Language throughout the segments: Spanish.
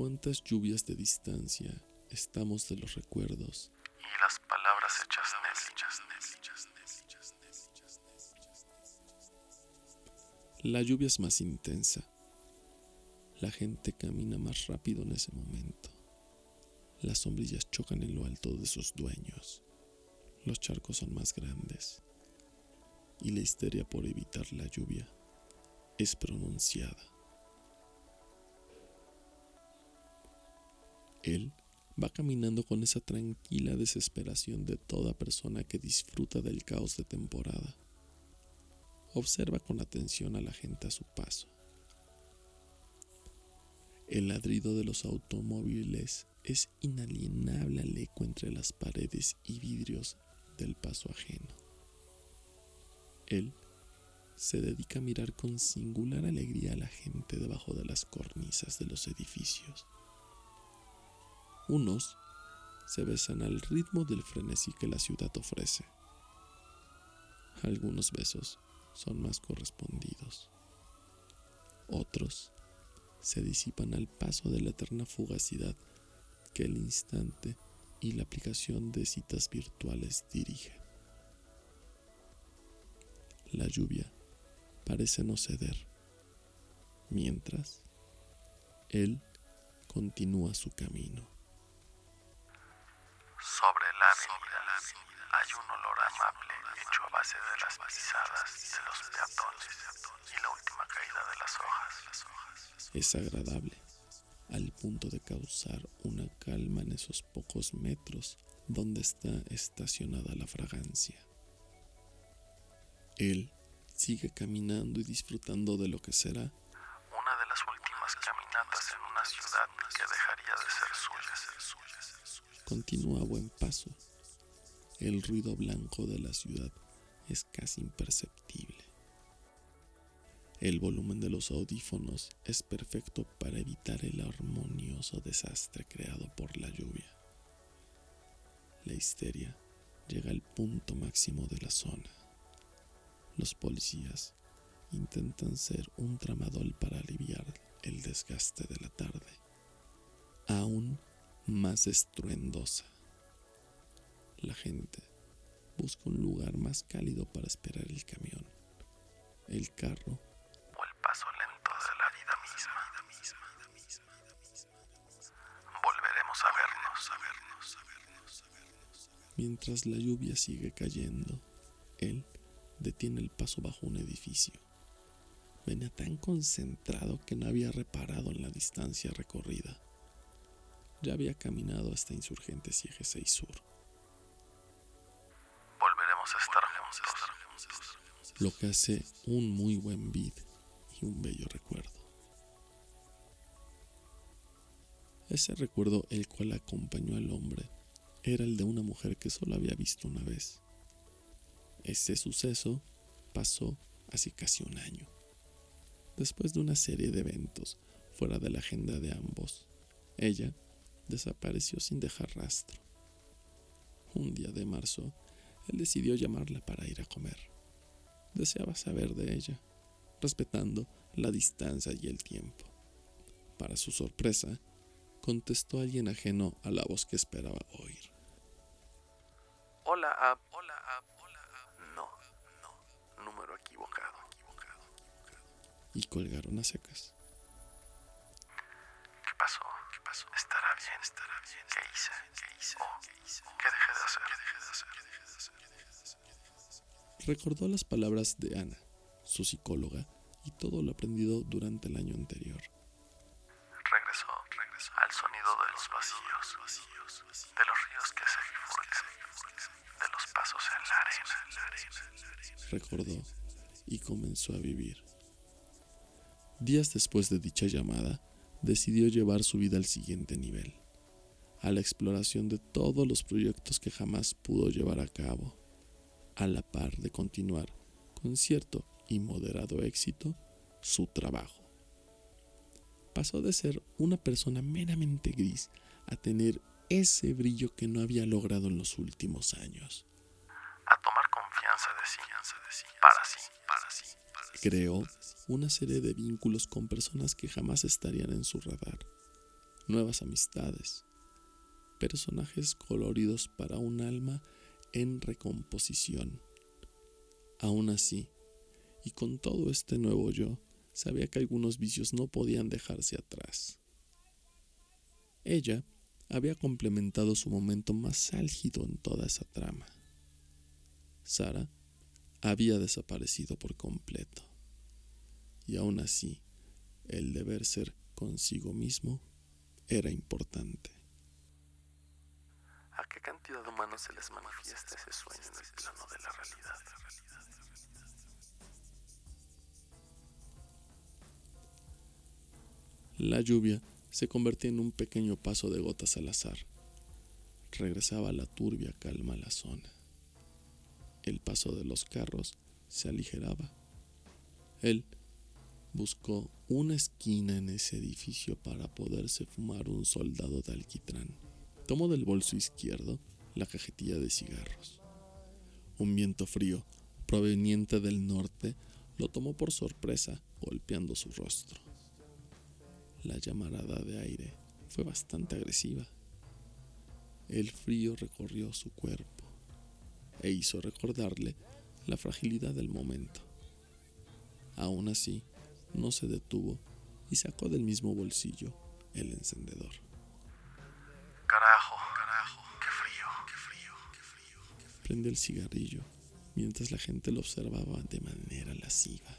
¿A cuántas lluvias de distancia estamos de los recuerdos? Y las palabras hechas La lluvia es más intensa. La gente camina más rápido en ese momento. Las sombrillas chocan en lo alto de sus dueños. Los charcos son más grandes. Y la histeria por evitar la lluvia es pronunciada. Él va caminando con esa tranquila desesperación de toda persona que disfruta del caos de temporada. Observa con atención a la gente a su paso. El ladrido de los automóviles es inalienable al eco entre las paredes y vidrios del paso ajeno. Él se dedica a mirar con singular alegría a la gente debajo de las cornisas de los edificios. Unos se besan al ritmo del frenesí que la ciudad ofrece. Algunos besos son más correspondidos. Otros se disipan al paso de la eterna fugacidad que el instante y la aplicación de citas virtuales dirigen. La lluvia parece no ceder, mientras él continúa su camino. Sobre la avenida hay un olor amable hecho a base de las pisadas de los peatones y la última caída de las hojas. Es agradable al punto de causar una calma en esos pocos metros donde está estacionada la fragancia. Él sigue caminando y disfrutando de lo que será una de las últimas caminatas en una ciudad que dejaría de ser suya. Continúa a buen paso. El ruido blanco de la ciudad es casi imperceptible. El volumen de los audífonos es perfecto para evitar el armonioso desastre creado por la lluvia. La histeria llega al punto máximo de la zona. Los policías intentan ser un tramadol para aliviar el desgaste de la tarde. Aún más estruendosa. La gente busca un lugar más cálido para esperar el camión, el carro o el paso lento de la vida misma. Volveremos a vernos, a vernos, a vernos, a vernos. Mientras la lluvia sigue cayendo, él detiene el paso bajo un edificio. Venía tan concentrado que no había reparado en la distancia recorrida ya había caminado hasta Insurgentes y Eje 6 Sur. Volveremos a estar juntos. Lo que hace un muy buen vid y un bello recuerdo. Ese recuerdo el cual acompañó al hombre era el de una mujer que solo había visto una vez. Ese suceso pasó hace casi un año, después de una serie de eventos fuera de la agenda de ambos. Ella desapareció sin dejar rastro. Un día de marzo, él decidió llamarla para ir a comer. Deseaba saber de ella, respetando la distancia y el tiempo. Para su sorpresa, contestó alguien ajeno a la voz que esperaba oír. Colgaron a secas. ¿Qué pasó? ¿Qué pasó? Estará bien, estará bien. ¿Qué hice? ¿Qué hice? Oh, ¿qué hice? ¿Qué dejé de hacer? ¿Qué dejé de hacer? ¿Qué dejé de hacer? Recordó las palabras de Ana, su psicóloga, y todo lo aprendido durante el año anterior. Regresó, regresó al sonido de los vacíos, vacíos, de los ríos que se bifurcan, de los pasos en la arena. Recordó y comenzó a vivir. Días después de dicha llamada, decidió llevar su vida al siguiente nivel, a la exploración de todos los proyectos que jamás pudo llevar a cabo, a la par de continuar con cierto y moderado éxito su trabajo. Pasó de ser una persona meramente gris a tener ese brillo que no había logrado en los últimos años. A tomar confianza de sí, para sí, para sí. Creó una serie de vínculos con personas que jamás estarían en su radar. nuevas amistades, personajes coloridos para un alma en recomposición. Aún así, y con todo este nuevo yo, sabía que algunos vicios no podían dejarse atrás. Ella había complementado su momento más álgido en toda esa trama. Sara había desaparecido por completo. Y aún así, el deber ser consigo mismo era importante. ¿A qué cantidad de humanos se les manifiesta ese sueño en el plano de la realidad? La lluvia se convertía en un pequeño paso de gotas al azar. Regresaba la turbia calma a la zona. El paso de los carros se aligeraba. Él buscó una esquina en ese edificio para poderse fumar un soldado de alquitrán. Tomó del bolso izquierdo la cajetilla de cigarros. Un viento frío, proveniente del norte, lo tomó por sorpresa, golpeando su rostro. La llamarada de aire fue bastante agresiva. El frío recorrió su cuerpo e hizo recordarle la fragilidad del momento. Aún así, no se detuvo y sacó del mismo bolsillo el encendedor. Carajo, carajo, qué frío, qué frío, qué frío. Prende el cigarrillo mientras la gente lo observaba de manera lasciva.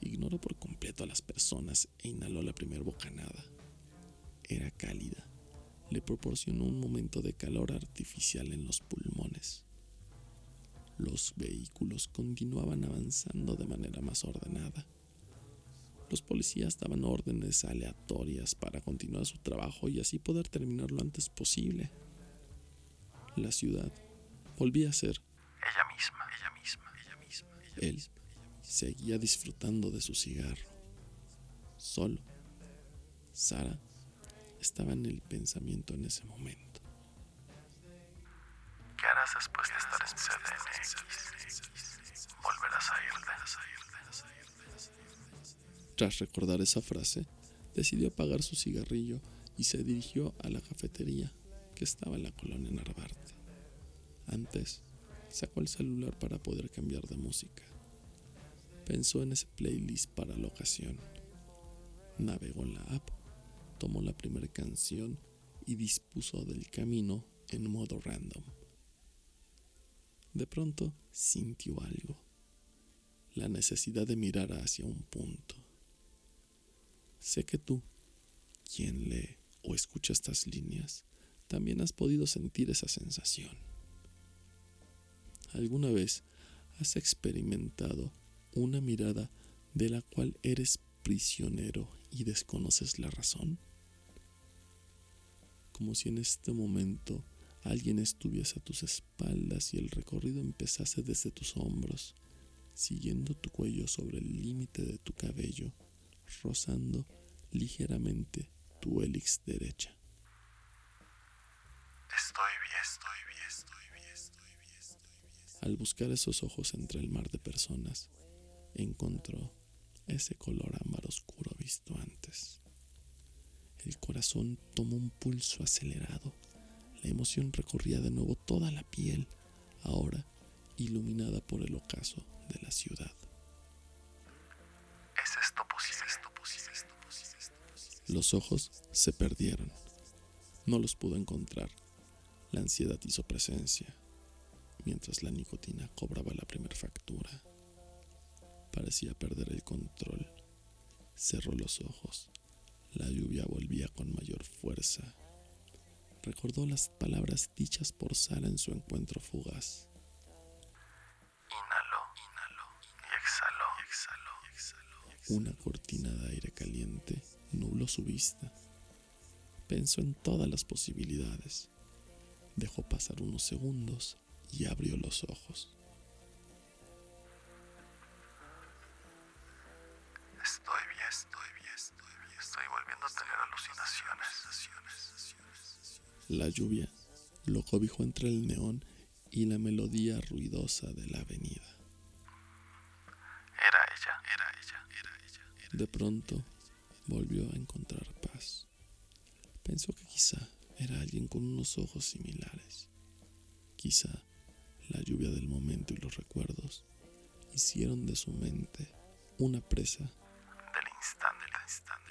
Ignoró por completo a las personas e inhaló la primera bocanada. Era cálida. Le proporcionó un momento de calor artificial en los pulmones. Los vehículos continuaban avanzando de manera más ordenada. Los policías daban órdenes aleatorias para continuar su trabajo y así poder terminar lo antes posible. La ciudad volvía a ser ella misma, ella misma, ella misma. Ella él seguía disfrutando de su cigarro. Solo. Sara estaba en el pensamiento en ese momento. Tras recordar esa frase, decidió apagar su cigarrillo y se dirigió a la cafetería que estaba en la colonia Narvarte. Antes, sacó el celular para poder cambiar de música. Pensó en ese playlist para la ocasión. Navegó en la app, tomó la primera canción y dispuso del camino en modo random. De pronto sintió algo, la necesidad de mirar hacia un punto. Sé que tú, quien lee o escucha estas líneas, también has podido sentir esa sensación. ¿Alguna vez has experimentado una mirada de la cual eres prisionero y desconoces la razón? Como si en este momento alguien estuviese a tus espaldas y el recorrido empezase desde tus hombros, siguiendo tu cuello sobre el límite de tu cabello, rozando ligeramente tu hélix derecha. Estoy bien, estoy bien, estoy bien, estoy bien, estoy bien. Al buscar esos ojos entre el mar de personas, encontró ese color ámbar oscuro visto antes. El corazón tomó un pulso acelerado. La emoción recorría de nuevo toda la piel, ahora iluminada por el ocaso de la ciudad. Los ojos se perdieron. No los pudo encontrar. La ansiedad hizo presencia, mientras la nicotina cobraba la primera factura. Parecía perder el control. Cerró los ojos. La lluvia volvía con mayor fuerza. Recordó las palabras dichas por Sara en su encuentro fugaz. Inhaló, inhaló y exhaló, exhaló, exhaló. Una cortina de aire caliente nubló su vista. Pensó en todas las posibilidades. Dejó pasar unos segundos y abrió los ojos. La lluvia lo cobijó entre el neón y la melodía ruidosa de la avenida. Era ella, era ella, era ella. era- De pronto volvió a encontrar paz. Pensó que quizá era alguien con unos ojos similares. Quizá la lluvia del momento y los recuerdos hicieron de su mente una presa del instante, del instante,